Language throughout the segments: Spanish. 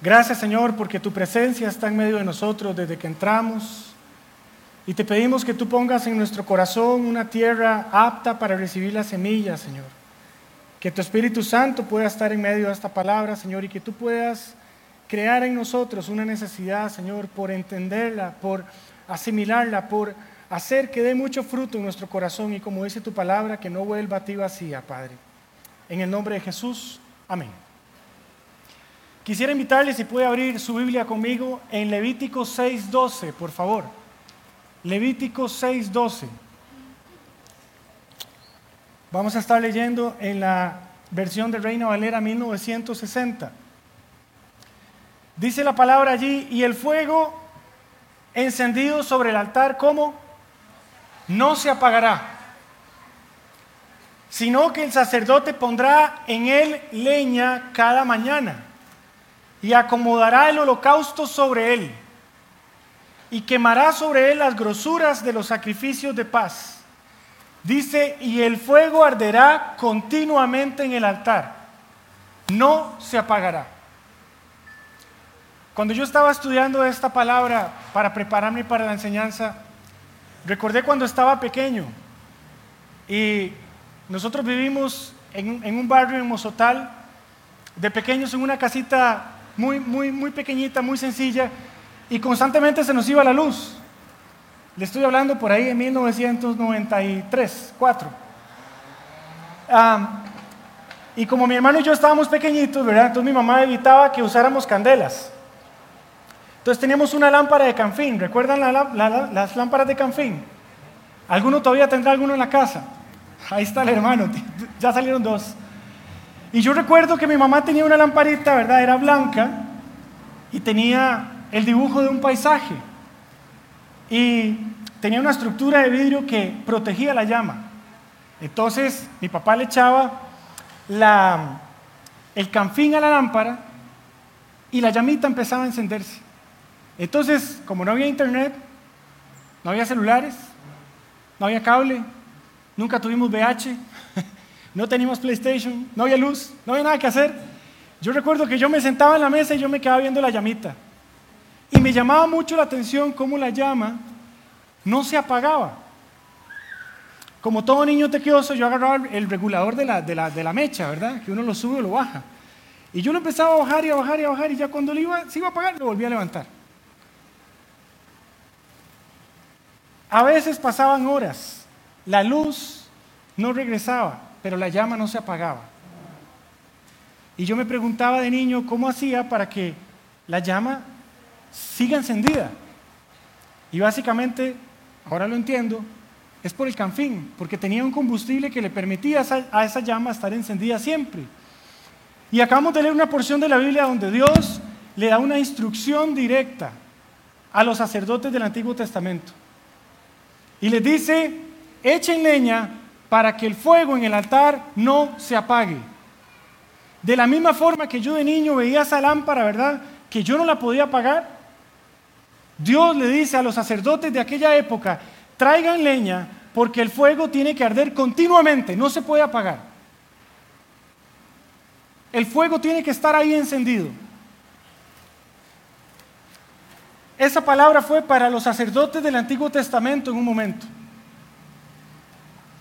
Gracias Señor porque tu presencia está en medio de nosotros desde que entramos. Y te pedimos que tú pongas en nuestro corazón una tierra apta para recibir la semilla, Señor. Que tu Espíritu Santo pueda estar en medio de esta palabra, Señor, y que tú puedas crear en nosotros una necesidad, Señor, por entenderla, por asimilarla, por hacer que dé mucho fruto en nuestro corazón y como dice tu palabra, que no vuelva a ti vacía, Padre. En el nombre de Jesús, amén. Quisiera invitarle si puede abrir su Biblia conmigo en Levítico 6.12, por favor. Levítico 6.12. Vamos a estar leyendo en la versión de Reina Valera 1960. Dice la palabra allí, y el fuego encendido sobre el altar, ¿cómo? No se apagará, sino que el sacerdote pondrá en él leña cada mañana y acomodará el holocausto sobre él y quemará sobre él las grosuras de los sacrificios de paz. Dice, y el fuego arderá continuamente en el altar, no se apagará. Cuando yo estaba estudiando esta palabra para prepararme para la enseñanza, recordé cuando estaba pequeño y nosotros vivimos en, un barrio en Mozotal, de pequeños en una casita muy, muy, muy pequeñita, muy sencilla, y constantemente se nos iba la luz. Le estoy hablando por ahí en 1993, 4. y como mi hermano y yo estábamos pequeñitos, ¿verdad? Entonces mi mamá evitaba que usáramos candelas. Entonces teníamos una lámpara de canfín. ¿Recuerdan las lámparas de canfín? ¿Alguno todavía tendrá alguno en la casa? Ahí está el hermano, ya salieron dos. Y yo recuerdo que mi mamá tenía una lamparita, ¿verdad? Era blanca y tenía el dibujo de un paisaje. Y tenía una estructura de vidrio que protegía la llama. Entonces mi papá le echaba el canfín a la lámpara y la llamita empezaba a encenderse. Entonces, como no había internet, no había celulares, no había cable, nunca tuvimos VH, no teníamos PlayStation, no había luz, no había nada que hacer. Yo recuerdo que yo me sentaba en la mesa y yo me quedaba viendo la llamita. Y me llamaba mucho la atención cómo la llama no se apagaba. Como todo niño tequioso, yo agarraba el regulador de la, de la, mecha, ¿verdad? Que uno lo sube o lo baja. Y yo lo empezaba a bajar y a bajar y a bajar y ya cuando iba, se iba a apagar, lo volvía a levantar. A veces pasaban horas, la luz no regresaba, pero la llama no se apagaba. Y yo me preguntaba de niño cómo hacía para que la llama siga encendida. Y básicamente, ahora lo entiendo, es por el canfín, porque tenía un combustible que le permitía a esa llama estar encendida siempre. Y acabamos de leer una porción de la Biblia donde Dios le da una instrucción directa a los sacerdotes del Antiguo Testamento. Y les dice, echen leña para que el fuego en el altar no se apague. De la misma forma que yo de niño veía esa lámpara, ¿verdad? Que yo no la podía apagar. Dios le dice a los sacerdotes de aquella época, traigan leña porque el fuego tiene que arder continuamente, no se puede apagar. El fuego tiene que estar ahí encendido. Esa palabra fue para los sacerdotes del Antiguo Testamento en un momento.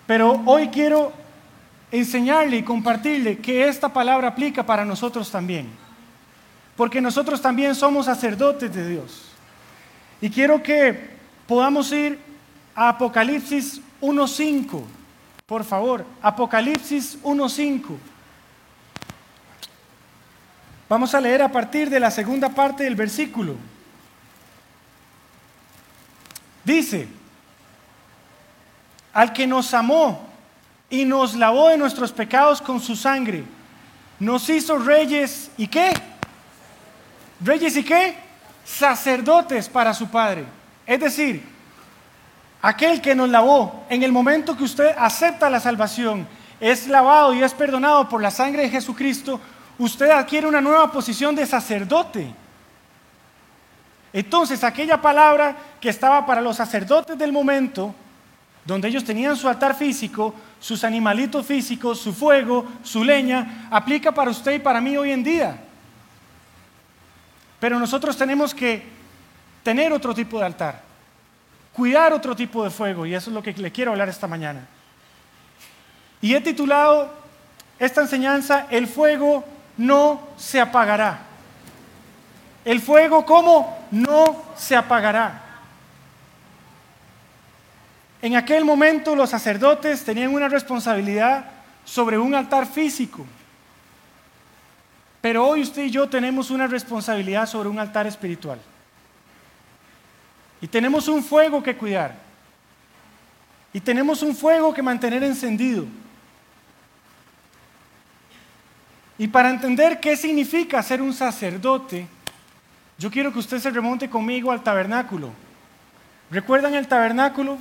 Pero hoy quiero enseñarle y compartirle que esta palabra aplica para nosotros también. Porque nosotros también somos sacerdotes de Dios. Y quiero que podamos ir a Apocalipsis 1.5. Por favor, Apocalipsis 1.5. Vamos a leer a partir de la segunda parte del versículo. Dice, al que nos amó y nos lavó de nuestros pecados con su sangre, nos hizo reyes y qué? Reyes y qué? Sacerdotes para su Padre. Es decir, aquel que nos lavó en el momento que usted acepta la salvación, es lavado y es perdonado por la sangre de Jesucristo, usted adquiere una nueva posición de sacerdote. Entonces, aquella palabra que estaba para los sacerdotes del momento, donde ellos tenían su altar físico, sus animalitos físicos, su fuego, su leña, aplica para usted y para mí hoy en día. Pero nosotros tenemos que tener otro tipo de altar, cuidar otro tipo de fuego, y eso es lo que le quiero hablar esta mañana. Y he titulado esta enseñanza, El fuego no se apagará. El fuego, ¿cómo? No se apagará. En aquel momento los sacerdotes tenían una responsabilidad sobre un altar físico. Pero hoy usted y yo tenemos una responsabilidad sobre un altar espiritual. Y tenemos un fuego que cuidar. Y tenemos un fuego que mantener encendido. Y para entender qué significa ser un sacerdote, yo quiero que usted se remonte conmigo al tabernáculo. ¿Recuerdan el tabernáculo?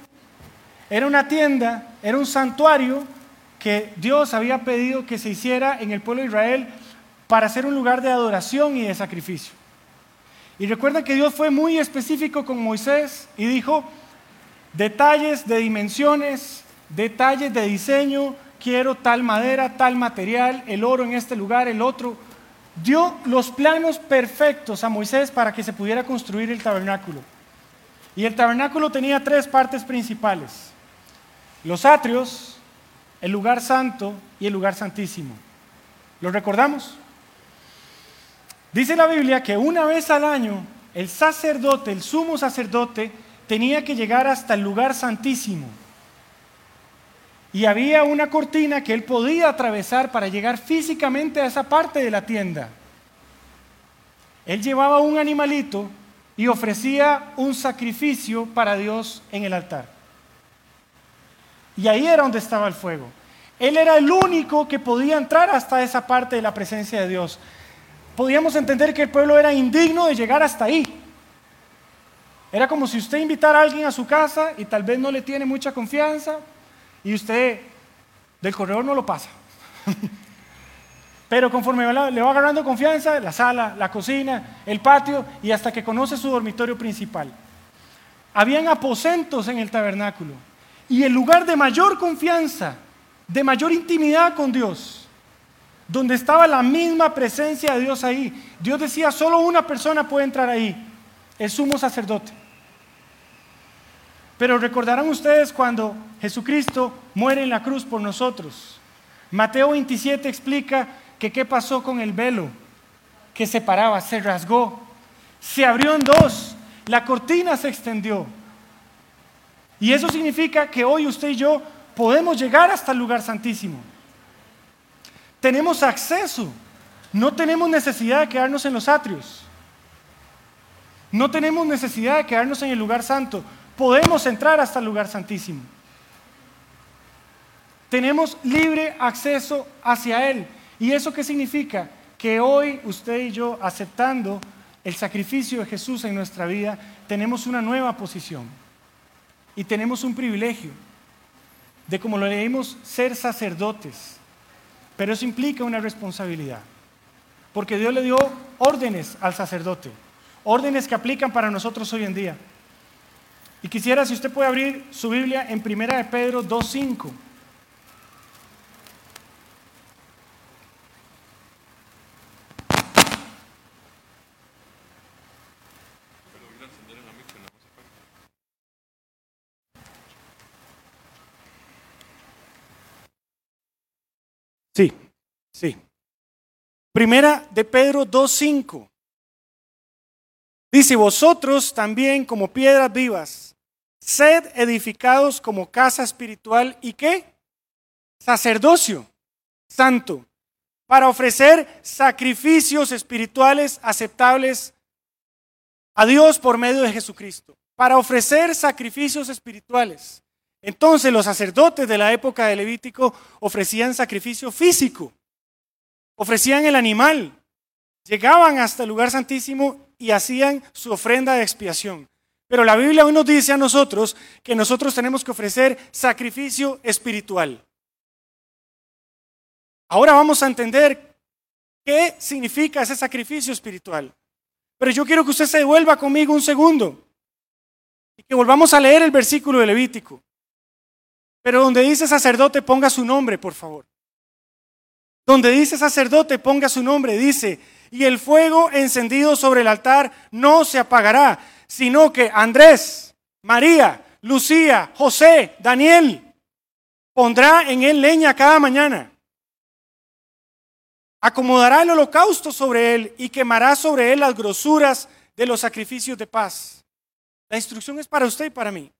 Era una tienda, era un santuario que Dios había pedido que se hiciera en el pueblo de Israel para ser un lugar de adoración y de sacrificio. Y recuerda que Dios fue muy específico con Moisés y dijo, detalles de dimensiones, detalles de diseño, quiero tal madera, tal material, el oro en este lugar, el otro. Dio los planos perfectos a Moisés para que se pudiera construir el tabernáculo. Y el tabernáculo tenía tres partes principales. Los atrios, el lugar santo y el lugar santísimo. ¿Lo recordamos? Dice la Biblia que una vez al año el sacerdote, el sumo sacerdote, tenía que llegar hasta el lugar santísimo. Y había una cortina que él podía atravesar para llegar físicamente a esa parte de la tienda. Él llevaba un animalito y ofrecía un sacrificio para Dios en el altar. Y ahí era donde estaba el fuego. Él era el único que podía entrar hasta esa parte de la presencia de Dios podíamos entender que el pueblo era indigno de llegar hasta ahí. Era como si usted invitara a alguien a su casa y tal vez no le tiene mucha confianza y usted del corredor no lo pasa. Pero conforme le va agarrando confianza, la sala, la cocina, el patio y hasta que conoce su dormitorio principal. Habían aposentos en el tabernáculo y el lugar de mayor confianza, de mayor intimidad con Dios donde estaba la misma presencia de Dios ahí. Dios decía, solo una persona puede entrar ahí, el sumo sacerdote. Pero recordarán ustedes cuando Jesucristo muere en la cruz por nosotros. Mateo 27 explica que qué pasó con el velo que separaba, se rasgó, se abrió en dos, la cortina se extendió. Y eso significa que hoy usted y yo podemos llegar hasta el lugar santísimo. Tenemos acceso. No tenemos necesidad de quedarnos en los atrios. No tenemos necesidad de quedarnos en el lugar santo. Podemos entrar hasta el lugar santísimo. Tenemos libre acceso hacia Él. ¿Y eso qué significa? Que hoy usted y yo, aceptando el sacrificio de Jesús en nuestra vida, tenemos una nueva posición. Y tenemos un privilegio de, como lo leímos, ser sacerdotes pero eso implica una responsabilidad. Porque Dios le dio órdenes al sacerdote, órdenes que aplican para nosotros hoy en día. Y quisiera, si usted puede abrir su Biblia en Primera de Pedro 2.5. Sí, sí. Primera de Pedro 2.5. Dice, vosotros también como piedras vivas, sed edificados como casa espiritual y qué? Sacerdocio santo, para ofrecer sacrificios espirituales aceptables a Dios por medio de Jesucristo. Para ofrecer sacrificios espirituales. Entonces los sacerdotes de la época de Levítico ofrecían sacrificio físico, ofrecían el animal, llegaban hasta el lugar santísimo y hacían su ofrenda de expiación. Pero la Biblia hoy nos dice a nosotros que nosotros tenemos que ofrecer sacrificio espiritual. Ahora vamos a entender qué significa ese sacrificio espiritual. Pero yo quiero que usted se devuelva conmigo un segundo y que volvamos a leer el versículo de Levítico. Pero donde dice sacerdote, ponga su nombre, por favor. Donde dice sacerdote, ponga su nombre. Dice, y el fuego encendido sobre el altar no se apagará, sino que Andrés, María, Lucía, José, Daniel, pondrá en él leña cada mañana. Acomodará el holocausto sobre él y quemará sobre él las grosuras de los sacrificios de paz. La instrucción es para usted y para mí.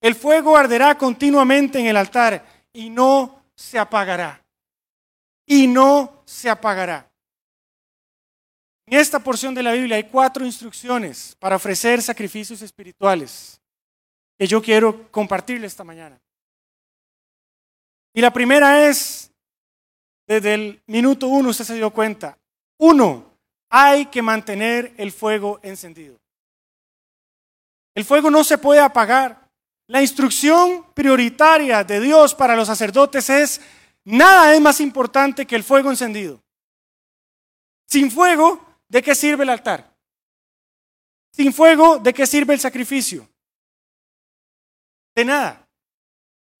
El fuego arderá continuamente en el altar y no se apagará. Y no se apagará. En esta porción de la Biblia hay cuatro instrucciones para ofrecer sacrificios espirituales que yo quiero compartirle esta mañana. Y la primera es, desde el minuto uno usted se dio cuenta, uno, hay que mantener el fuego encendido. El fuego no se puede apagar. La instrucción prioritaria de Dios para los sacerdotes es, nada es más importante que el fuego encendido. Sin fuego, ¿de qué sirve el altar? Sin fuego, ¿de qué sirve el sacrificio? De nada.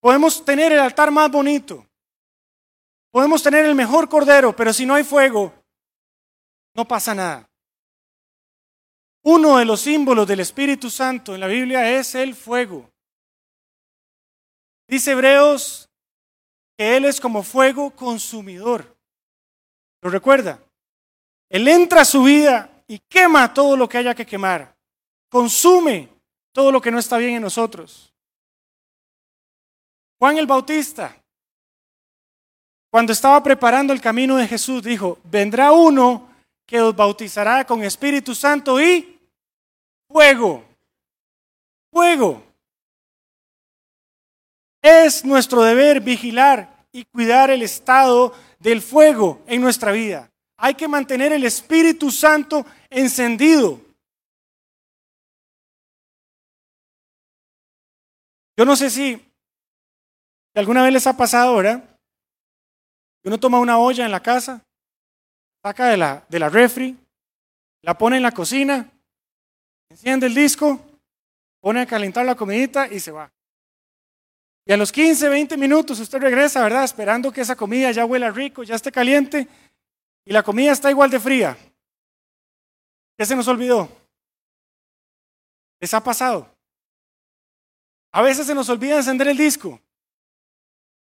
Podemos tener el altar más bonito. Podemos tener el mejor cordero, pero si no hay fuego, no pasa nada. Uno de los símbolos del Espíritu Santo en la Biblia es el fuego. Dice Hebreos que Él es como fuego consumidor. ¿Lo recuerda? Él entra a su vida y quema todo lo que haya que quemar. Consume todo lo que no está bien en nosotros. Juan el Bautista, cuando estaba preparando el camino de Jesús, dijo, vendrá uno que os bautizará con Espíritu Santo y fuego. Fuego. Es nuestro deber vigilar y cuidar el estado del fuego en nuestra vida. Hay que mantener el Espíritu Santo encendido. Yo no sé si, alguna vez les ha pasado, ¿verdad? Uno toma una olla en la casa, saca de la, de la refri, la pone en la cocina, enciende el disco, pone a calentar la comidita y se va. Y a los 15, 20 minutos usted regresa, ¿verdad? Esperando que esa comida ya huela rico, ya esté caliente y la comida está igual de fría. ¿Qué se nos olvidó? ¿Les ha pasado? A veces se nos olvida encender el disco.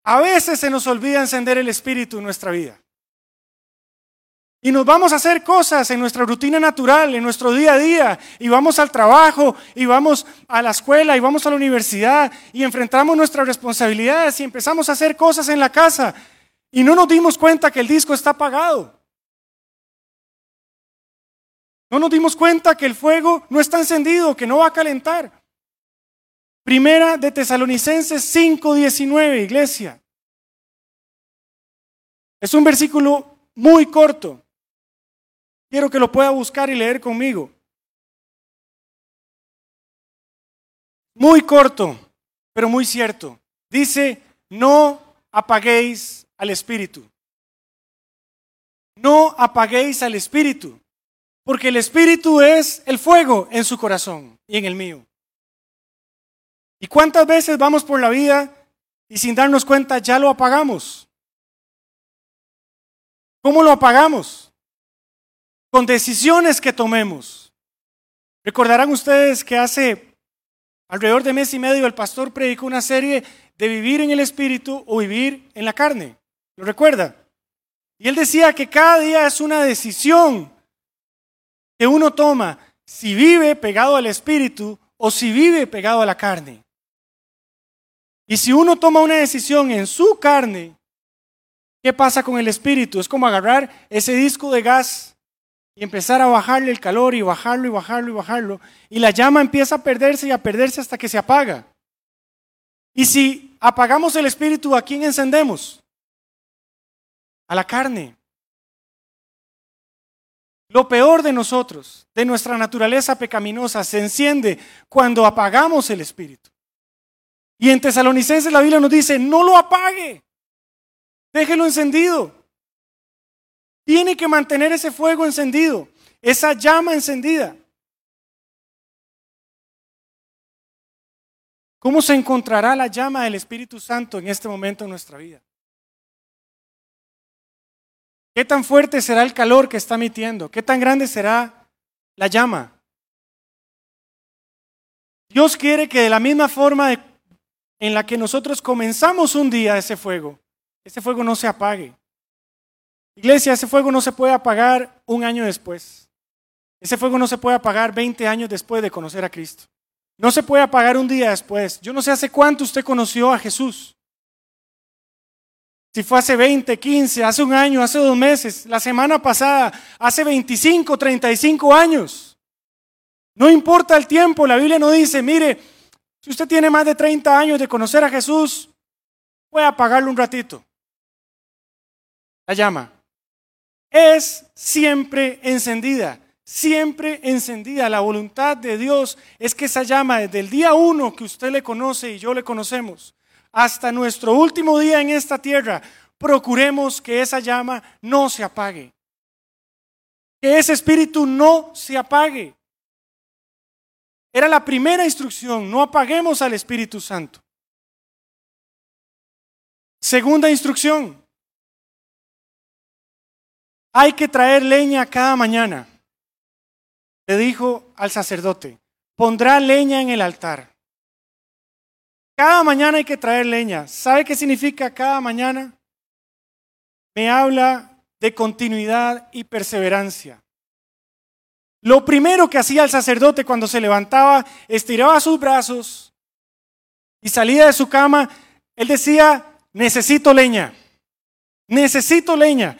A veces se nos olvida encender el espíritu en nuestra vida. Y nos vamos a hacer cosas en nuestra rutina natural, en nuestro día a día, y vamos al trabajo, y vamos a la escuela, y vamos a la universidad, y enfrentamos nuestras responsabilidades, y empezamos a hacer cosas en la casa, y no nos dimos cuenta que el disco está apagado. No nos dimos cuenta que el fuego no está encendido, que no va a calentar. Primera de Tesalonicenses 5:19, iglesia. Es un versículo muy corto, Quiero que lo pueda buscar y leer conmigo. Muy corto, pero muy cierto. Dice, no apaguéis al espíritu. No apaguéis al espíritu, porque el espíritu es el fuego en su corazón y en el mío. ¿Y cuántas veces vamos por la vida y sin darnos cuenta ya lo apagamos? ¿Cómo lo apagamos? Con decisiones que tomemos. Recordarán ustedes que hace alrededor de mes y medio el pastor predicó una serie de vivir en el espíritu o vivir en la carne. ¿Lo recuerda? Y él decía que cada día es una decisión que uno toma si vive pegado al espíritu o si vive pegado a la carne. Y si uno toma una decisión en su carne, ¿qué pasa con el espíritu? Es como agarrar ese disco de gas y empezar a bajarle el calor y bajarlo y bajarlo y bajarlo. Y la llama empieza a perderse y a perderse hasta que se apaga. Y si apagamos el espíritu, ¿a quién encendemos? A la carne. Lo peor de nosotros, de nuestra naturaleza pecaminosa, se enciende cuando apagamos el espíritu. Y en Tesalonicenses la Biblia nos dice, no lo apague, déjelo encendido. Tiene que mantener ese fuego encendido, esa llama encendida. ¿Cómo se encontrará la llama del Espíritu Santo en este momento en nuestra vida? ¿Qué tan fuerte será el calor que está emitiendo? ¿Qué tan grande será la llama? Dios quiere que de la misma forma en la que nosotros comenzamos un día ese fuego, ese fuego no se apague. Iglesia, ese fuego no se puede apagar un año después. Ese fuego no se puede apagar 20 años después de conocer a Cristo. No se puede apagar un día después. Yo no sé hace cuánto usted conoció a Jesús. Si fue hace 20, 15, hace un año, hace dos meses, la semana pasada, hace 25, 35 años. No importa el tiempo, la Biblia no dice, mire, si usted tiene más de 30 años de conocer a Jesús, puede apagarlo un ratito. La llama es siempre encendida, siempre encendida. La voluntad de Dios es que esa llama desde el día uno que usted le conoce y yo le conocemos, hasta nuestro último día en esta tierra, procuremos que esa llama no se apague. Que ese espíritu no se apague. Era la primera instrucción, no apaguemos al Espíritu Santo. Segunda instrucción, hay que traer leña cada mañana. Le dijo al sacerdote, pondrá leña en el altar. Cada mañana hay que traer leña. ¿Sabe qué significa cada mañana? Me habla de continuidad y perseverancia. Lo primero que hacía el sacerdote cuando se levantaba, estiraba sus brazos y salía de su cama, él decía, necesito leña, necesito leña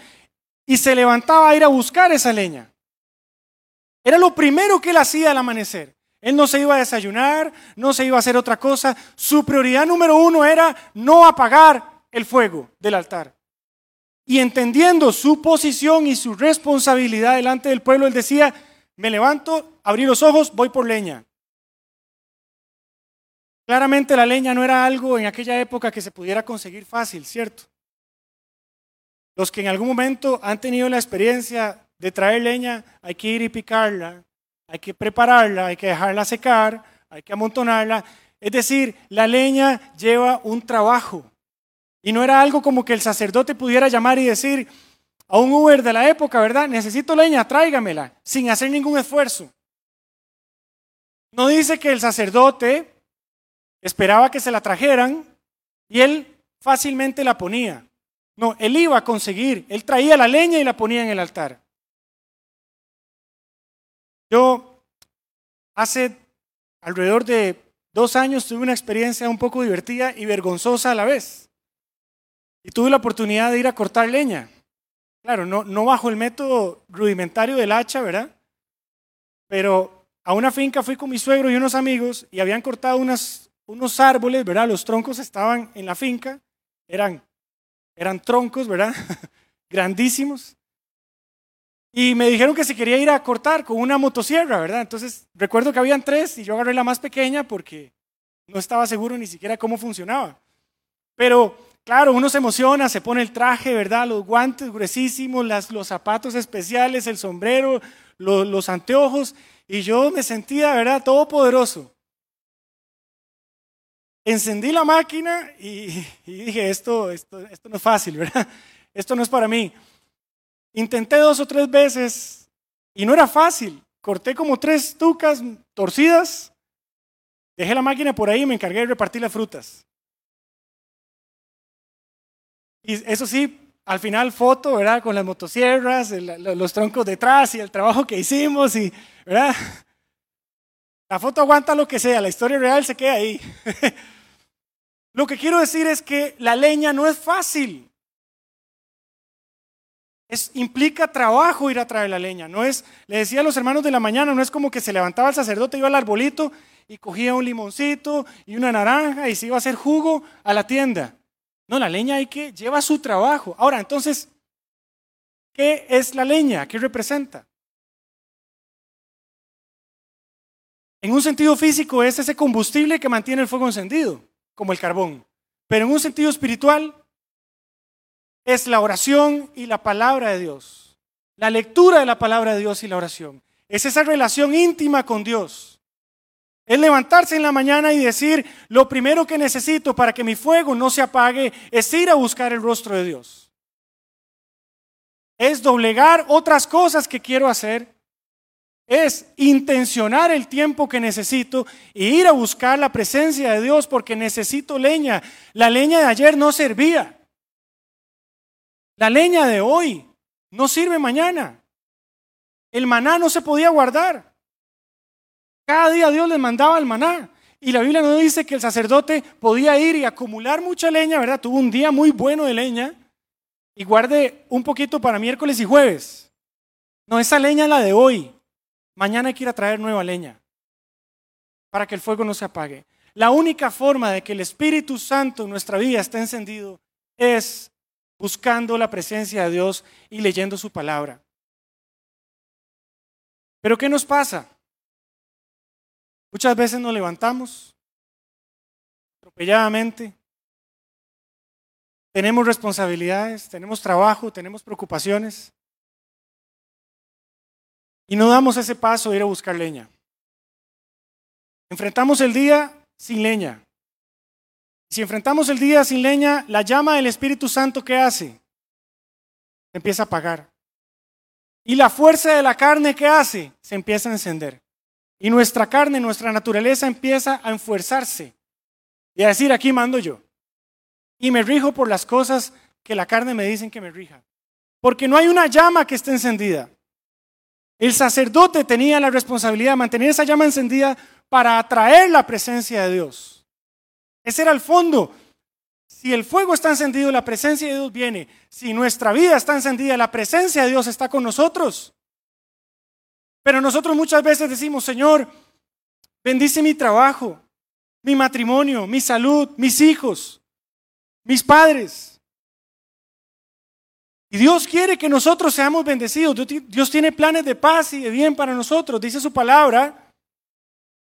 y se levantaba a ir a buscar esa leña. Era lo primero que él hacía al amanecer. Él no se iba a desayunar, no se iba a hacer otra cosa. Su prioridad número uno era no apagar el fuego del altar. Y entendiendo su posición y su responsabilidad delante del pueblo, él decía, me levanto, abrí los ojos, voy por leña. Claramente la leña no era algo en aquella época que se pudiera conseguir fácil, ¿cierto? Los que en algún momento han tenido la experiencia de traer leña, hay que ir y picarla, hay que prepararla, hay que dejarla secar, hay que amontonarla. Es decir, la leña lleva un trabajo. Y no era algo como que el sacerdote pudiera llamar y decir a un Uber de la época, ¿verdad? Necesito leña, tráigamela, sin hacer ningún esfuerzo. No dice que el sacerdote esperaba que se la trajeran y él fácilmente la ponía. No, él iba a conseguir, él traía la leña y la ponía en el altar. Yo hace alrededor de dos años tuve una experiencia un poco divertida y vergonzosa a la vez. Y tuve la oportunidad de ir a cortar leña. Claro, no, no bajo el método rudimentario del hacha, ¿verdad? Pero a una finca fui con mi suegro y unos amigos y habían cortado unos árboles, ¿verdad? Los troncos estaban en la finca, eran eran troncos, ¿verdad? Grandísimos. Y me dijeron que se quería ir a cortar con una motosierra, ¿verdad? Entonces recuerdo que habían tres y yo agarré la más pequeña porque no estaba seguro ni siquiera cómo funcionaba. Pero claro, uno se emociona, se pone el traje, ¿verdad? Los guantes gruesísimos, los zapatos especiales, el sombrero, los, anteojos. Y yo me sentía, ¿verdad? Todopoderoso encendí la máquina y, dije, esto, esto, esto no es fácil, ¿verdad? Esto no es para mí. Intenté dos o tres veces y no era fácil. Corté como tres tucas torcidas, dejé la máquina por ahí y me encargué de repartir las frutas. Y eso sí, al final foto, ¿verdad? Con las motosierras, los troncos detrás y el trabajo que hicimos y, ¿verdad? La foto aguanta lo que sea, la historia real se queda ahí. Lo que quiero decir es que la leña no es fácil. Es, implica trabajo ir a traer la leña. No es, le decía a los hermanos de la mañana, no es como que se levantaba el sacerdote, iba al arbolito y cogía un limoncito y una naranja y se iba a hacer jugo a la tienda. No, la leña hay que lleva su trabajo. Ahora, entonces, ¿qué es la leña? ¿Qué representa? En un sentido físico es ese combustible que mantiene el fuego encendido como el carbón. Pero en un sentido espiritual es la oración y la palabra de Dios. La lectura de la palabra de Dios y la oración. Es esa relación íntima con Dios. Es levantarse en la mañana y decir, lo primero que necesito para que mi fuego no se apague es ir a buscar el rostro de Dios. es doblegar otras cosas que quiero hacer, es intencionar el tiempo que necesito e ir a buscar la presencia de Dios porque necesito leña. La leña de ayer no servía. La leña de hoy no sirve mañana. El maná no se podía guardar. Cada día Dios les mandaba el maná. Y la Biblia no dice que el sacerdote podía ir y acumular mucha leña, ¿verdad? Tuvo un día muy bueno de leña y guarde un poquito para miércoles y jueves. No, esa leña es la de hoy. Mañana hay que ir a traer nueva leña para que el fuego no se apague. La única forma de que el Espíritu Santo en nuestra vida esté encendido es buscando la presencia de Dios y leyendo su palabra. Pero ¿qué nos pasa? Muchas veces nos levantamos atropelladamente, tenemos responsabilidades, tenemos trabajo, tenemos preocupaciones y no damos ese paso de ir a buscar leña. Enfrentamos el día sin leña. Si enfrentamos el día sin leña, la llama del Espíritu Santo, ¿qué hace? empieza a apagar. Y la fuerza de la carne, ¿qué hace? Se empieza a encender. Y nuestra carne, nuestra naturaleza empieza a enfuerzarse y a decir, aquí mando yo. Y me rijo por las cosas que la carne me dicen que me rija. Porque no hay una llama que esté encendida. El sacerdote tenía la responsabilidad de mantener esa llama encendida para atraer la presencia de Dios. Ese era el fondo. Si el fuego está encendido, la presencia de Dios viene. Si nuestra vida está encendida, la presencia de Dios está con nosotros. Pero nosotros muchas veces decimos, Señor, bendice mi trabajo, mi matrimonio, mi salud, mis hijos, mis padres. Y Dios quiere que nosotros seamos bendecidos. Dios tiene planes de paz y de bien para nosotros. Dice su palabra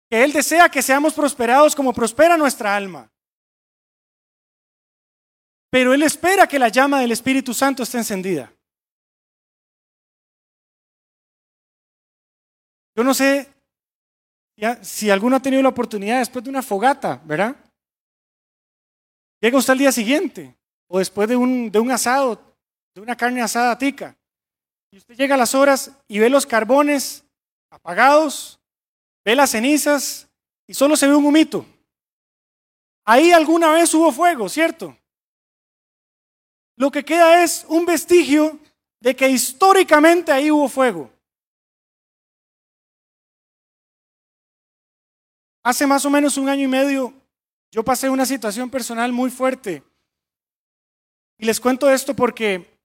que Él desea que seamos prosperados como prospera nuestra alma. Pero Él espera que la llama del Espíritu Santo esté encendida. Yo no sé si alguno ha tenido la oportunidad después de una fogata, ¿verdad? Llega usted al día siguiente o después de un, de un asado, de una carne asada tica. Y usted llega a las horas y ve los carbones apagados, ve las cenizas y solo se ve un humito. Ahí alguna vez hubo fuego, ¿cierto? Lo que queda es un vestigio de que históricamente ahí hubo fuego. Hace más o menos un año y medio yo pasé una situación personal muy fuerte. Y les cuento esto porque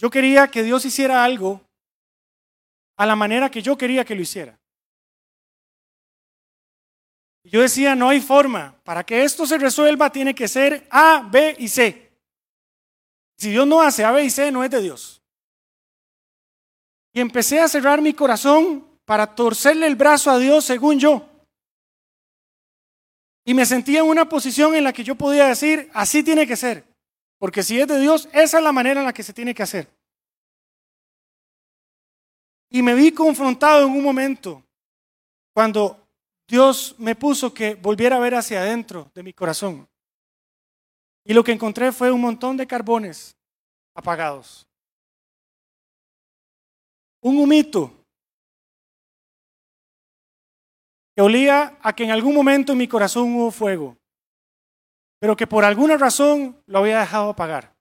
yo quería que Dios hiciera algo a la manera que yo quería que lo hiciera. Yo decía, no hay forma. Para que esto se resuelva tiene que ser A, B y C. Si Dios no hace A, B y C, no es de Dios. Y empecé a cerrar mi corazón para torcerle el brazo a Dios según yo. Y me sentía en una posición en la que yo podía decir, así tiene que ser. Porque si es de Dios, esa es la manera en la que se tiene que hacer. Y me vi confrontado en un momento cuando Dios me puso que volviera a ver hacia adentro de mi corazón. Y lo que encontré fue un montón de carbones apagados. Un humito que olía a que en algún momento en mi corazón hubo fuego, pero que por alguna razón lo había dejado apagar.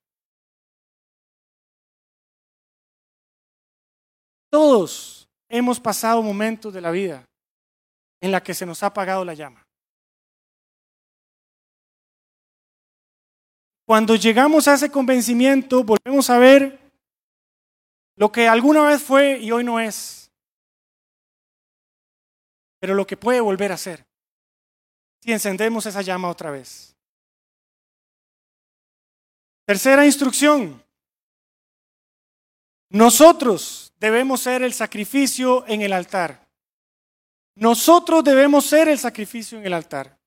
Todos hemos pasado momentos de la vida en la que se nos ha apagado la llama. Cuando llegamos a ese convencimiento, volvemos a ver lo que alguna vez fue y hoy no es pero lo que puede volver a ser si encendemos esa llama otra vez. Tercera instrucción. Nosotros debemos ser el sacrificio en el altar. Nosotros debemos ser el sacrificio en el altar.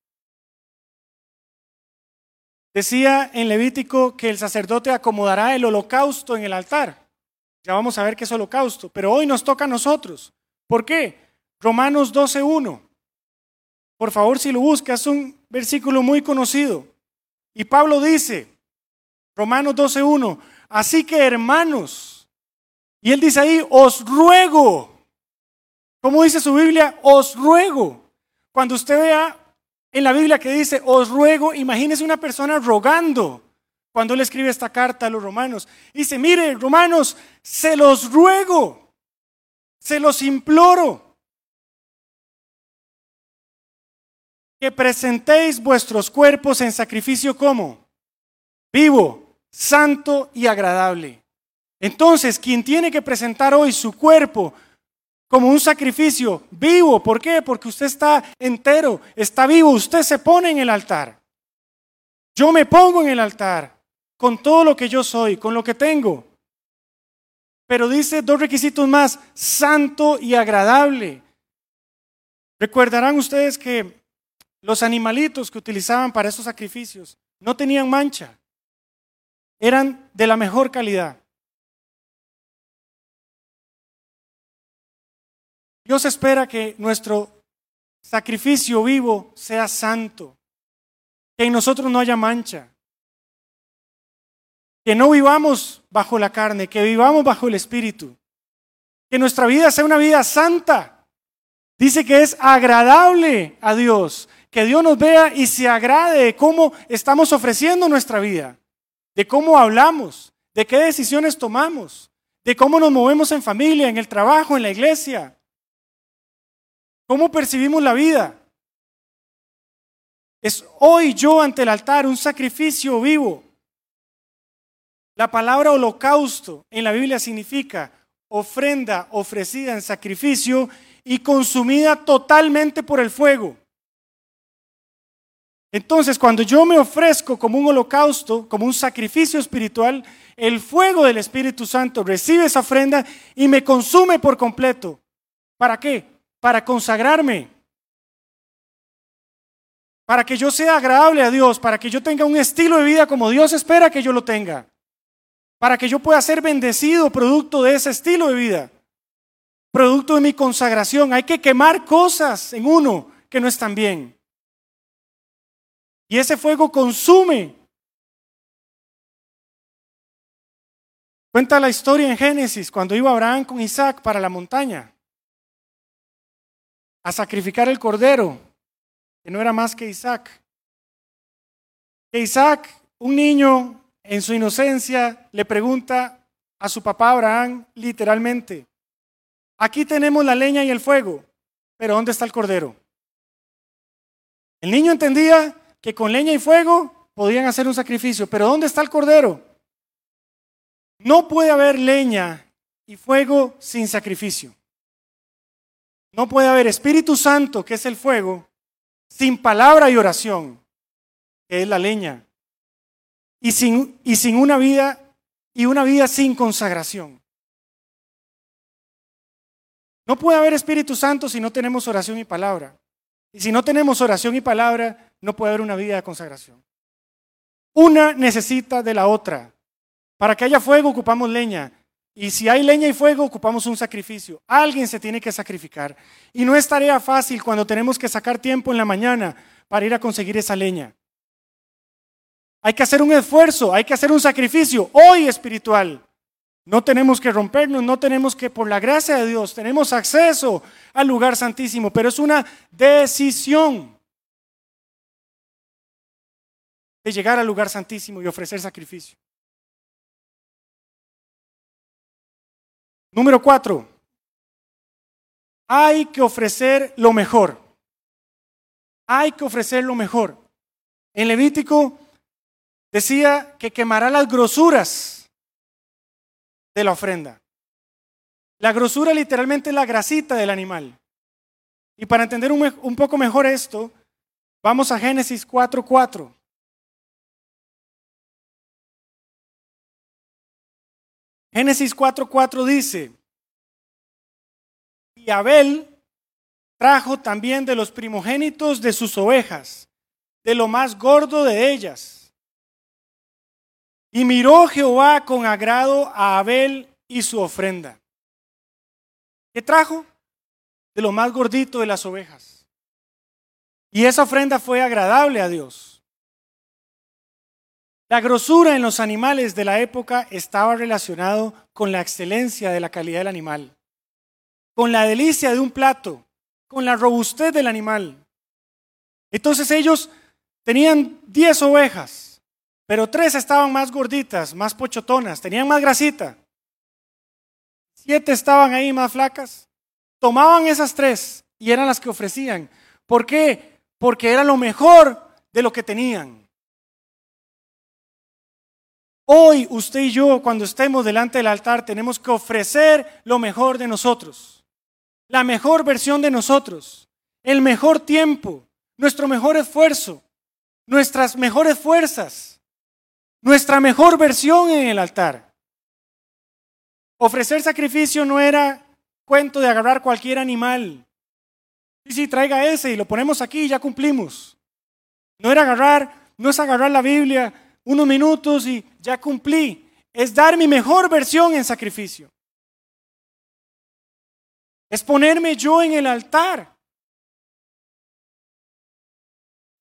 Decía en Levítico que el sacerdote acomodará el holocausto en el altar. Ya vamos a ver qué es holocausto, pero hoy nos toca a nosotros. ¿Por qué? Romanos 12.1. Por favor, si lo buscas, es un versículo muy conocido. Y Pablo dice, Romanos 12.1, así que hermanos, Y él dice ahí, os ruego. ¿Cómo dice su Biblia? Os ruego. Cuando usted vea en la Biblia que dice, os ruego, imagínese una persona rogando cuando él escribe esta carta a los romanos. Dice, mire, romanos, se los ruego, se los imploro, que presentéis vuestros cuerpos en sacrificio como vivo, santo y agradable. Entonces, quien tiene que presentar hoy su cuerpo como un sacrificio vivo, ¿por qué? Porque usted está entero, está vivo, usted se pone en el altar. Yo me pongo en el altar con todo lo que yo soy, con lo que tengo. Pero dice dos requisitos más, santo y agradable. Recordarán ustedes que los animalitos que utilizaban para esos sacrificios no tenían mancha, eran de la mejor calidad. Dios espera que nuestro sacrificio vivo sea santo, que en nosotros no haya mancha, que no vivamos bajo la carne, que vivamos bajo el Espíritu, que nuestra vida sea una vida santa. Dice que es agradable a Dios, que Dios nos vea y se agrade de cómo estamos ofreciendo nuestra vida, de cómo hablamos, de qué decisiones tomamos, de cómo nos movemos en familia, en el trabajo, en la iglesia, cómo percibimos la vida. Es hoy yo ante el altar un sacrificio vivo la palabra holocausto en la Biblia significa ofrenda ofrecida en sacrificio y consumida totalmente por el fuego. Entonces, cuando yo me ofrezco como un holocausto, como un sacrificio espiritual, el fuego del Espíritu Santo recibe esa ofrenda y me consume por completo. ¿Para qué? Para consagrarme. Para que yo sea agradable a Dios, para que yo tenga un estilo de vida como Dios espera que yo lo tenga para que yo pueda ser bendecido producto de ese estilo de vida, producto de mi consagración. Hay que quemar cosas en uno que no están bien. Y ese fuego consume. Cuenta la historia en Génesis, cuando iba Abraham con Isaac para la montaña a sacrificar el cordero, que no era más que Isaac. Que Isaac, un niño en su inocencia, le pregunta a su papá Abraham literalmente, aquí tenemos la leña y el fuego, pero ¿dónde está el cordero? El niño entendía que con leña y fuego podían hacer un sacrificio, pero ¿dónde está el cordero? No puede haber leña y fuego sin sacrificio. No puede haber Espíritu Santo, que es el fuego, sin palabra y oración, que es la leña y sin, y sin una vida y una vida sin consagración. No puede haber Espíritu Santo si no tenemos oración y palabra. Y si no tenemos oración y palabra, no puede haber una vida de consagración. Una necesita de la otra. Para que haya fuego ocupamos leña. Y si hay leña y fuego, ocupamos un sacrificio. Alguien se tiene que sacrificar. Y no es tarea fácil cuando tenemos que sacar tiempo en la mañana para ir a conseguir esa leña. Hay que hacer un esfuerzo, hay que hacer un sacrificio hoy espiritual. No tenemos que rompernos, no tenemos que, por la gracia de Dios, tenemos acceso al lugar santísimo, pero es una decisión de llegar al lugar santísimo y ofrecer sacrificio. Número cuatro, hay que ofrecer lo mejor. Hay que ofrecer lo mejor. En Levítico decía que quemará las grosuras de la ofrenda. La grosura literalmente es la grasita del animal. Y para entender un, poco mejor esto, vamos a Génesis 4.4. Génesis 4.4 dice, y Abel trajo también de los primogénitos de sus ovejas, de lo más gordo de ellas y miró Jehová con agrado a Abel y su ofrenda. ¿Qué trajo? De lo más gordito de las ovejas. Y esa ofrenda fue agradable a Dios. La grosura en los animales de la época estaba relacionado con la excelencia de la calidad del animal, con la delicia de un plato, con la robustez del animal. Entonces ellos tenían 10 ovejas, pero tres estaban más gorditas, más pochotonas, tenían más grasita. Siete estaban ahí más flacas. Tomaban esas tres y eran las que ofrecían. ¿Por qué? Porque era lo mejor de lo que tenían. Hoy usted y yo, cuando estemos delante del altar, tenemos que ofrecer lo mejor de nosotros, la mejor versión de nosotros, el mejor tiempo, nuestro mejor esfuerzo, nuestras mejores fuerzas, nuestra mejor versión en el altar. Ofrecer sacrificio no era cuento de agarrar cualquier animal. Sí, sí, traiga ese y lo ponemos aquí y ya cumplimos. No era agarrar, no es agarrar la Biblia unos minutos y ya cumplí. Es dar mi mejor versión en sacrificio. Es ponerme yo en el altar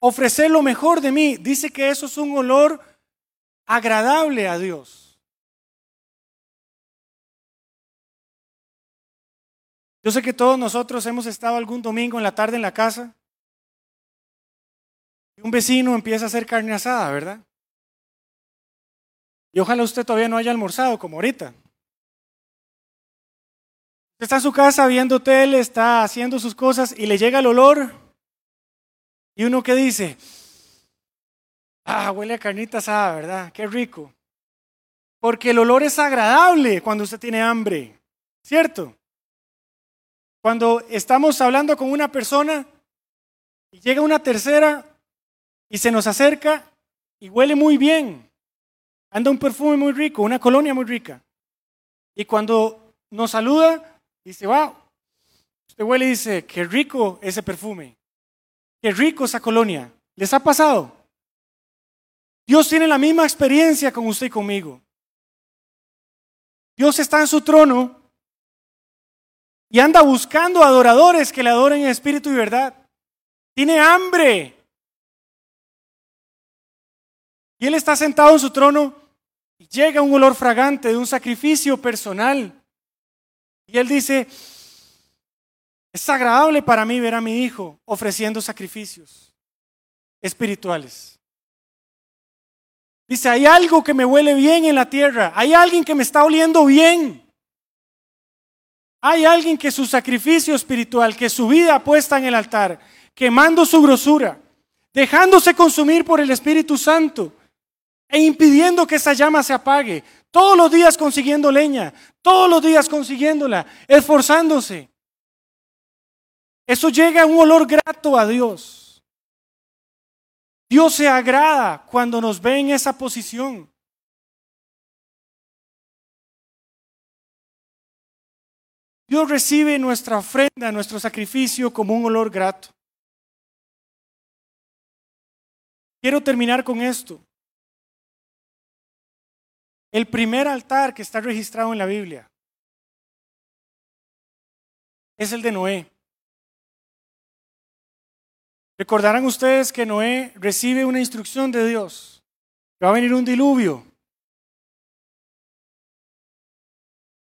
ofrecer lo mejor de mí. Dice que eso es un olor agradable a Dios. Yo sé que todos nosotros hemos estado algún domingo en la tarde en la casa y un vecino empieza a hacer carne asada, ¿verdad? Y ojalá usted todavía no haya almorzado como ahorita. Está en su casa viendo tele, está haciendo sus cosas y le llega el olor y uno que dice, ah, huele a carnita ¿verdad? Qué rico. Porque el olor es agradable cuando usted tiene hambre, ¿cierto? Cuando estamos hablando con una persona y llega una tercera y se nos acerca y huele muy bien, anda un perfume muy rico, una colonia muy rica. Y cuando nos saluda, dice, wow, usted huele y dice, qué rico ese perfume. Qué rico esa colonia. ¿Les ha pasado? Dios tiene la misma experiencia con usted y conmigo. Dios está en su trono y anda buscando adoradores que le adoren en espíritu y verdad. Tiene hambre. Y Él está sentado en su trono llega un olor fragante de un sacrificio personal. Y Él dice, es agradable para mí ver a mi hijo ofreciendo sacrificios espirituales. Dice, hay algo que me huele bien en la tierra, hay alguien que me está oliendo bien. Hay alguien que su sacrificio espiritual, que su vida puesta en el altar, quemando su grosura, dejándose consumir por el Espíritu Santo e impidiendo que esa llama se apague, todos los días consiguiendo leña, todos los días consiguiéndola, esforzándose. Eso llega a un olor grato a Dios. Dios se agrada cuando nos ve en esa posición. Dios recibe nuestra ofrenda, nuestro sacrificio como un olor grato. Quiero terminar con esto. El primer altar que está registrado en la Biblia es el de Noé. Recordarán ustedes que Noé recibe una instrucción de Dios. va a venir un diluvio.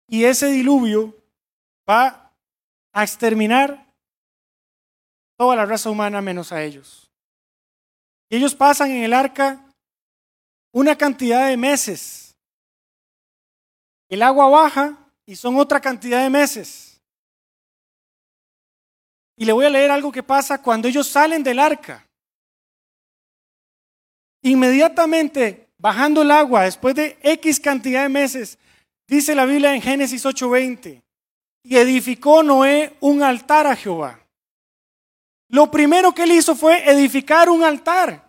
Y ese diluvio va a exterminar toda la raza humana menos a ellos. Y ellos pasan en el arca una cantidad de meses. El agua baja y son otra cantidad de meses. Y le voy a leer algo que pasa cuando ellos salen del arca. Inmediatamente, bajando el agua, después de X cantidad de meses, dice la Biblia en Génesis 8:20, y edificó Noé un altar a Jehová. Lo primero que él hizo fue edificar un altar.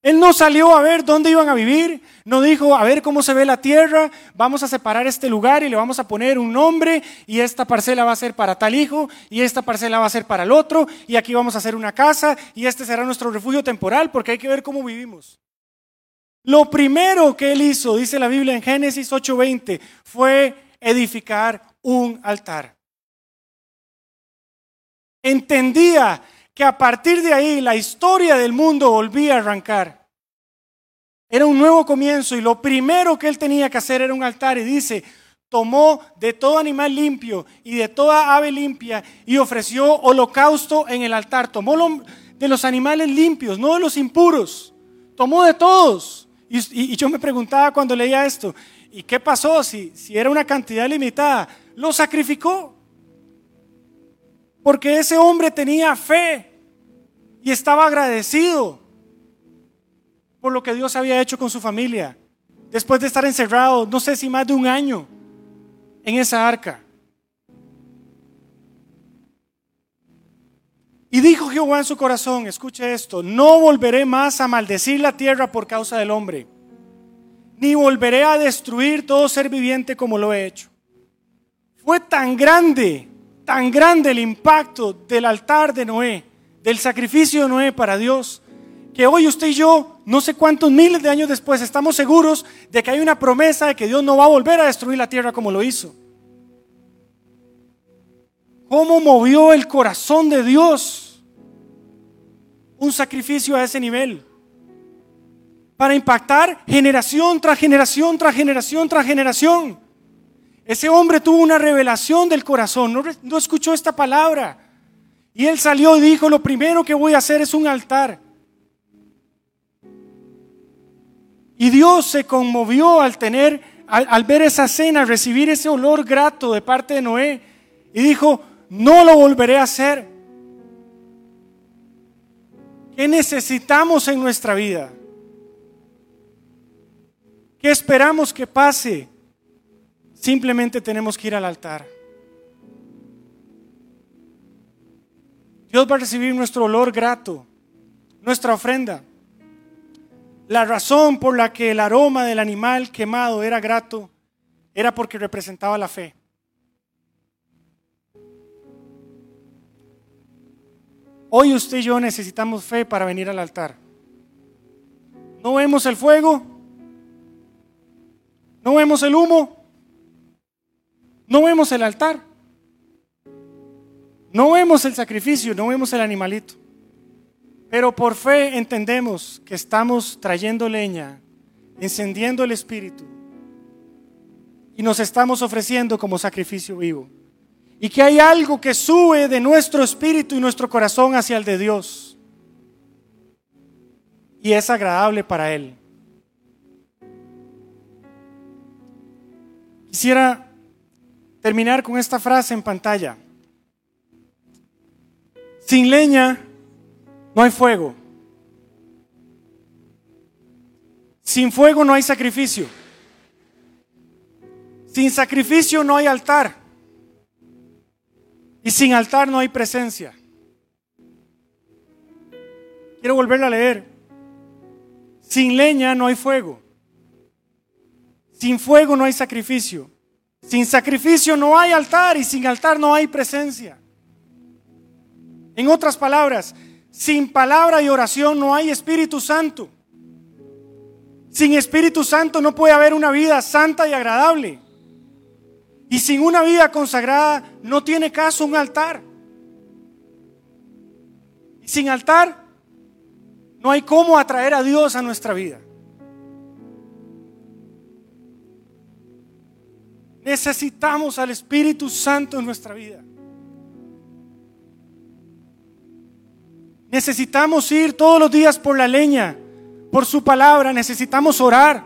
Él no salió a ver dónde iban a vivir, no dijo a ver cómo se ve la tierra, vamos a separar este lugar y le vamos a poner un nombre y esta parcela va a ser para tal hijo y esta parcela va a ser para el otro y aquí vamos a hacer una casa y este será nuestro refugio temporal porque hay que ver cómo vivimos. Lo primero que él hizo, dice la Biblia en Génesis 8:20, fue edificar un altar. Entendía que a partir de ahí la historia del mundo volvía a arrancar. Era un nuevo comienzo y lo primero que él tenía que hacer era un altar y dice, tomó de todo animal limpio y de toda ave limpia y ofreció holocausto en el altar. Tomó de los animales limpios, no de los impuros. Tomó de todos. Y, yo me preguntaba cuando leía esto, ¿y qué pasó si, si era una cantidad limitada? Lo sacrificó. Porque ese hombre tenía fe y estaba agradecido por lo que Dios había hecho con su familia. Después de estar encerrado, no sé si más de un año en esa arca. Y dijo Jehová en su corazón, escuche esto, no volveré más a maldecir la tierra por causa del hombre, ni volveré a destruir todo ser viviente como lo he hecho. Fue tan grande, tan grande el impacto del altar de Noé, del sacrificio de Noé para Dios, que hoy usted y yo, no sé cuántos miles de años después, estamos seguros de que hay una promesa de que Dios no va a volver a destruir la tierra como lo hizo. ¿Cómo movió el corazón de Dios un sacrificio a ese nivel? Para impactar generación tras generación, tras generación, tras generación. Ese hombre tuvo una revelación del corazón, no escuchó esta palabra. Y él salió y dijo, lo primero que voy a hacer es un altar. Y Dios se conmovió al tener, al, ver esa cena, recibir ese olor grato de parte de Noé. Y dijo, no lo volveré a hacer. ¿Qué necesitamos en nuestra vida? ¿Qué esperamos que pase? Simplemente tenemos que ir al altar. Dios va a recibir nuestro olor grato, nuestra ofrenda. La razón por la que el aroma del animal quemado era grato era porque representaba la fe. Hoy usted y yo necesitamos fe para venir al altar. No vemos el fuego, no vemos el humo, no vemos el altar, no vemos el sacrificio, no vemos el animalito. Pero por fe entendemos que estamos trayendo leña, encendiendo el Espíritu y nos estamos ofreciendo como sacrificio vivo. Y que hay algo que sube de nuestro espíritu y nuestro corazón hacia el de Dios. Y es agradable para Él. Quisiera terminar con esta frase en pantalla. Sin leña no hay fuego. Sin fuego no hay sacrificio. Sin sacrificio no hay altar. Y sin altar no hay presencia. Quiero volverla a leer. Sin leña no hay fuego. Sin fuego no hay sacrificio. Sin sacrificio no hay altar y sin altar no hay presencia. En otras palabras, sin palabra y oración no hay Espíritu Santo. Sin Espíritu Santo no puede haber una vida santa y agradable. Y sin una vida consagrada no tiene caso un altar. Y sin altar no hay cómo atraer a Dios a nuestra vida. Necesitamos al Espíritu Santo en nuestra vida. Necesitamos ir todos los días por la leña, por su palabra. Necesitamos orar.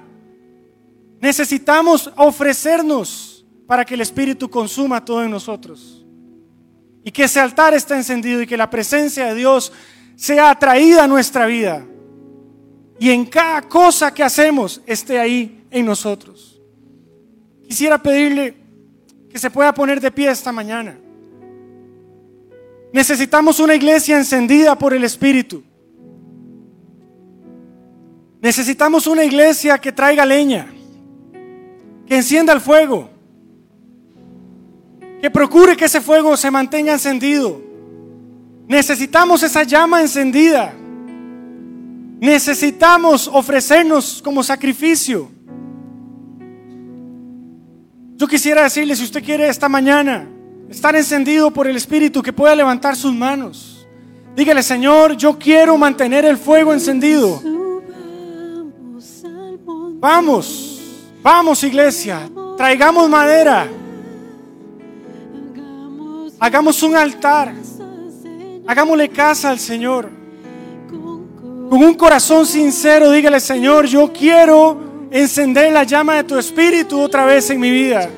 Necesitamos ofrecernos para que el Espíritu consuma todo en nosotros. Y que ese altar esté encendido y que la presencia de Dios sea atraída a nuestra vida. Y en cada cosa que hacemos esté ahí en nosotros. Quisiera pedirle que se pueda poner de pie esta mañana. Necesitamos una iglesia encendida por el Espíritu. Necesitamos una iglesia que traiga leña, que encienda el fuego, que procure que ese fuego se mantenga encendido. Necesitamos esa llama encendida. Necesitamos ofrecernos como sacrificio. Yo quisiera decirle, si usted quiere esta mañana estar encendido por el Espíritu, que pueda levantar sus manos. Dígale, Señor, yo quiero mantener el fuego encendido. Vamos, vamos iglesia, Traigamos madera. Hagamos un altar. Hagámosle casa al Señor. Con un corazón sincero, dígale, Señor, yo quiero encender la llama de tu espíritu otra vez en mi vida.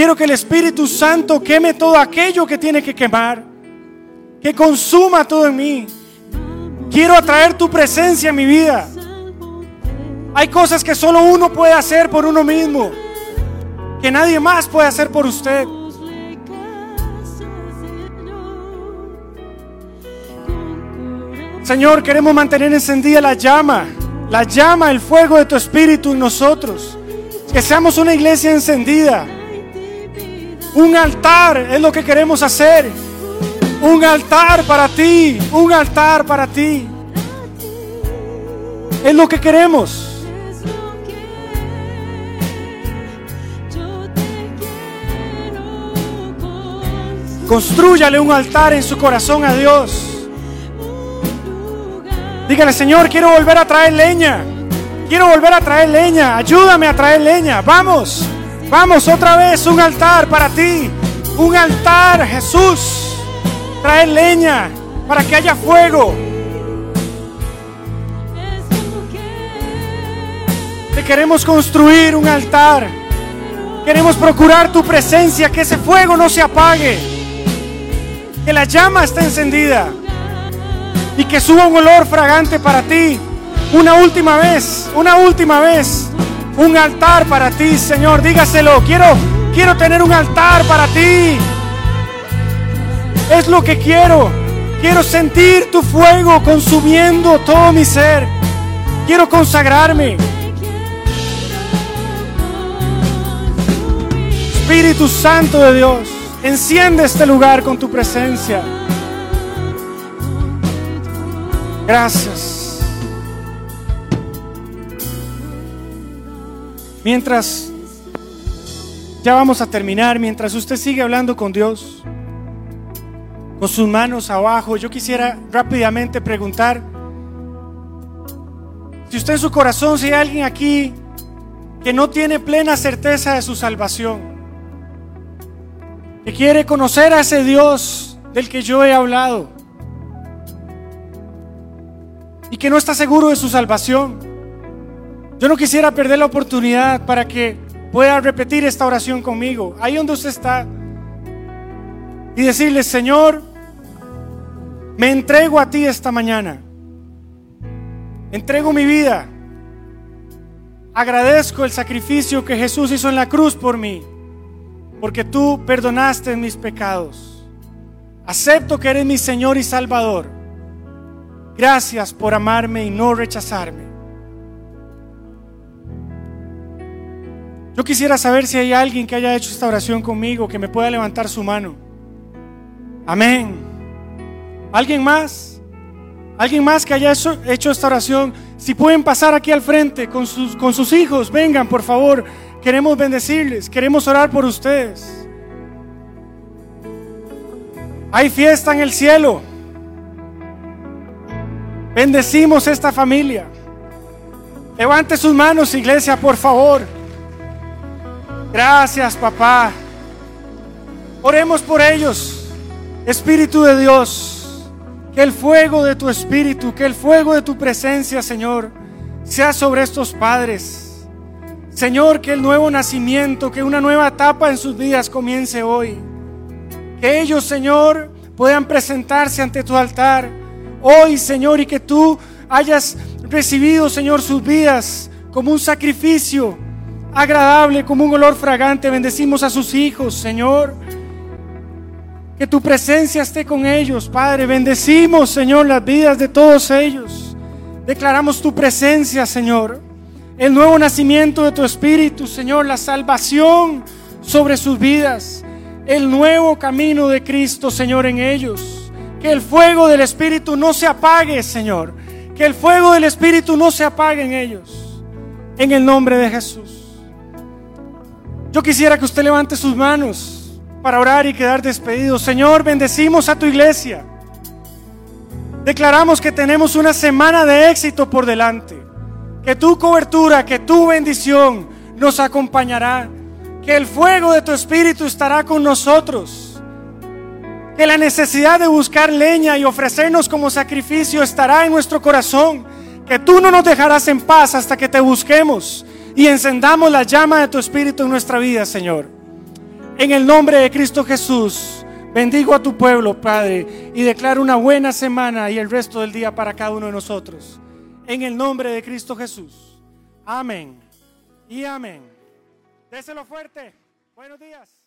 Quiero que el Espíritu Santo queme todo aquello que tiene que quemar. Que consuma todo en mí. Quiero atraer tu presencia en mi vida. Hay cosas que solo uno puede hacer por uno mismo. Que nadie más puede hacer por usted. Señor, queremos mantener encendida la llama, la llama, el fuego de tu espíritu en nosotros. Que seamos una iglesia encendida. Un altar es lo que queremos hacer. Un altar para ti, un altar para ti. Es lo que queremos. Construyale un altar en su corazón a Dios. Dígale, Señor, quiero volver a traer leña. Quiero volver a traer leña. Ayúdame a traer leña. Vamos, vamos otra vez. Un altar para ti. Un altar, Jesús. Traer leña para que haya fuego. Te queremos construir un altar. Queremos procurar tu presencia, que ese fuego no se apague. Que la llama esté encendida y que suba un olor fragante para ti. Una última vez, una última vez. Un altar para ti, Señor. Dígaselo. Quiero, quiero tener un altar para ti. Es lo que quiero. Quiero sentir tu fuego consumiendo todo mi ser. Quiero consagrarme. Espíritu Santo de Dios, enciende este lugar con tu presencia. Gracias. Mientras ya vamos a terminar, mientras usted sigue hablando con Dios, con sus manos abajo, yo quisiera rápidamente preguntar si usted en su corazón, si hay alguien aquí que no tiene plena certeza de su salvación, que quiere conocer a ese Dios del que yo he hablado, y que no está seguro de su salvación. Yo no quisiera perder la oportunidad para que pueda repetir esta oración conmigo, ahí donde usted está, y decirle, Señor, me entrego a ti esta mañana, entrego mi vida, agradezco el sacrificio que Jesús hizo en la cruz por mí, porque tú perdonaste mis pecados, acepto que eres mi Señor y Salvador. Gracias por amarme y no rechazarme. Yo quisiera saber si hay alguien que haya hecho esta oración conmigo, que me pueda levantar su mano. Amén. ¿Alguien más? ¿Alguien más que haya hecho esta oración? Si pueden pasar aquí al frente con sus, con sus hijos, vengan por favor. Queremos bendecirles, queremos orar por ustedes. Hay fiesta en el cielo. Bendecimos esta familia. Levante sus manos, iglesia, por favor. Gracias, papá. Oremos por ellos. Espíritu de Dios, que el fuego de tu espíritu, que el fuego de tu presencia, Señor, sea sobre estos padres. Señor, que el nuevo nacimiento, que una nueva etapa en sus vidas comience hoy. Que ellos, Señor, puedan presentarse ante tu altar hoy, Señor, y que tú hayas recibido, Señor, sus vidas como un sacrificio agradable, como un olor fragante. Bendecimos a sus hijos, Señor. Que tu presencia esté con ellos, Padre. Bendecimos, Señor, las vidas de todos ellos. Declaramos tu presencia, Señor. El nuevo nacimiento de tu Espíritu, Señor. La salvación sobre sus vidas. El nuevo camino de Cristo, Señor, en ellos. Que el fuego del Espíritu no se apague, Señor. Que el fuego del Espíritu no se apague en ellos. En el nombre de Jesús. Yo quisiera que usted levante sus manos para orar y quedar despedido. Señor, bendecimos a tu iglesia. Declaramos que tenemos una semana de éxito por delante. Que tu cobertura, que tu bendición nos acompañará. que el fuego de tu espíritu estará con nosotros, que la necesidad de buscar leña y ofrecernos como sacrificio estará en nuestro corazón, que tú no nos dejarás en paz hasta que te busquemos y encendamos la llama de tu espíritu en nuestra vida, Señor. En el nombre de Cristo Jesús, bendigo a tu pueblo, Padre, y declaro una buena semana y el resto del día para cada uno de nosotros. En el nombre de Cristo Jesús. Amén y amén. Déselo fuerte. Buenos días.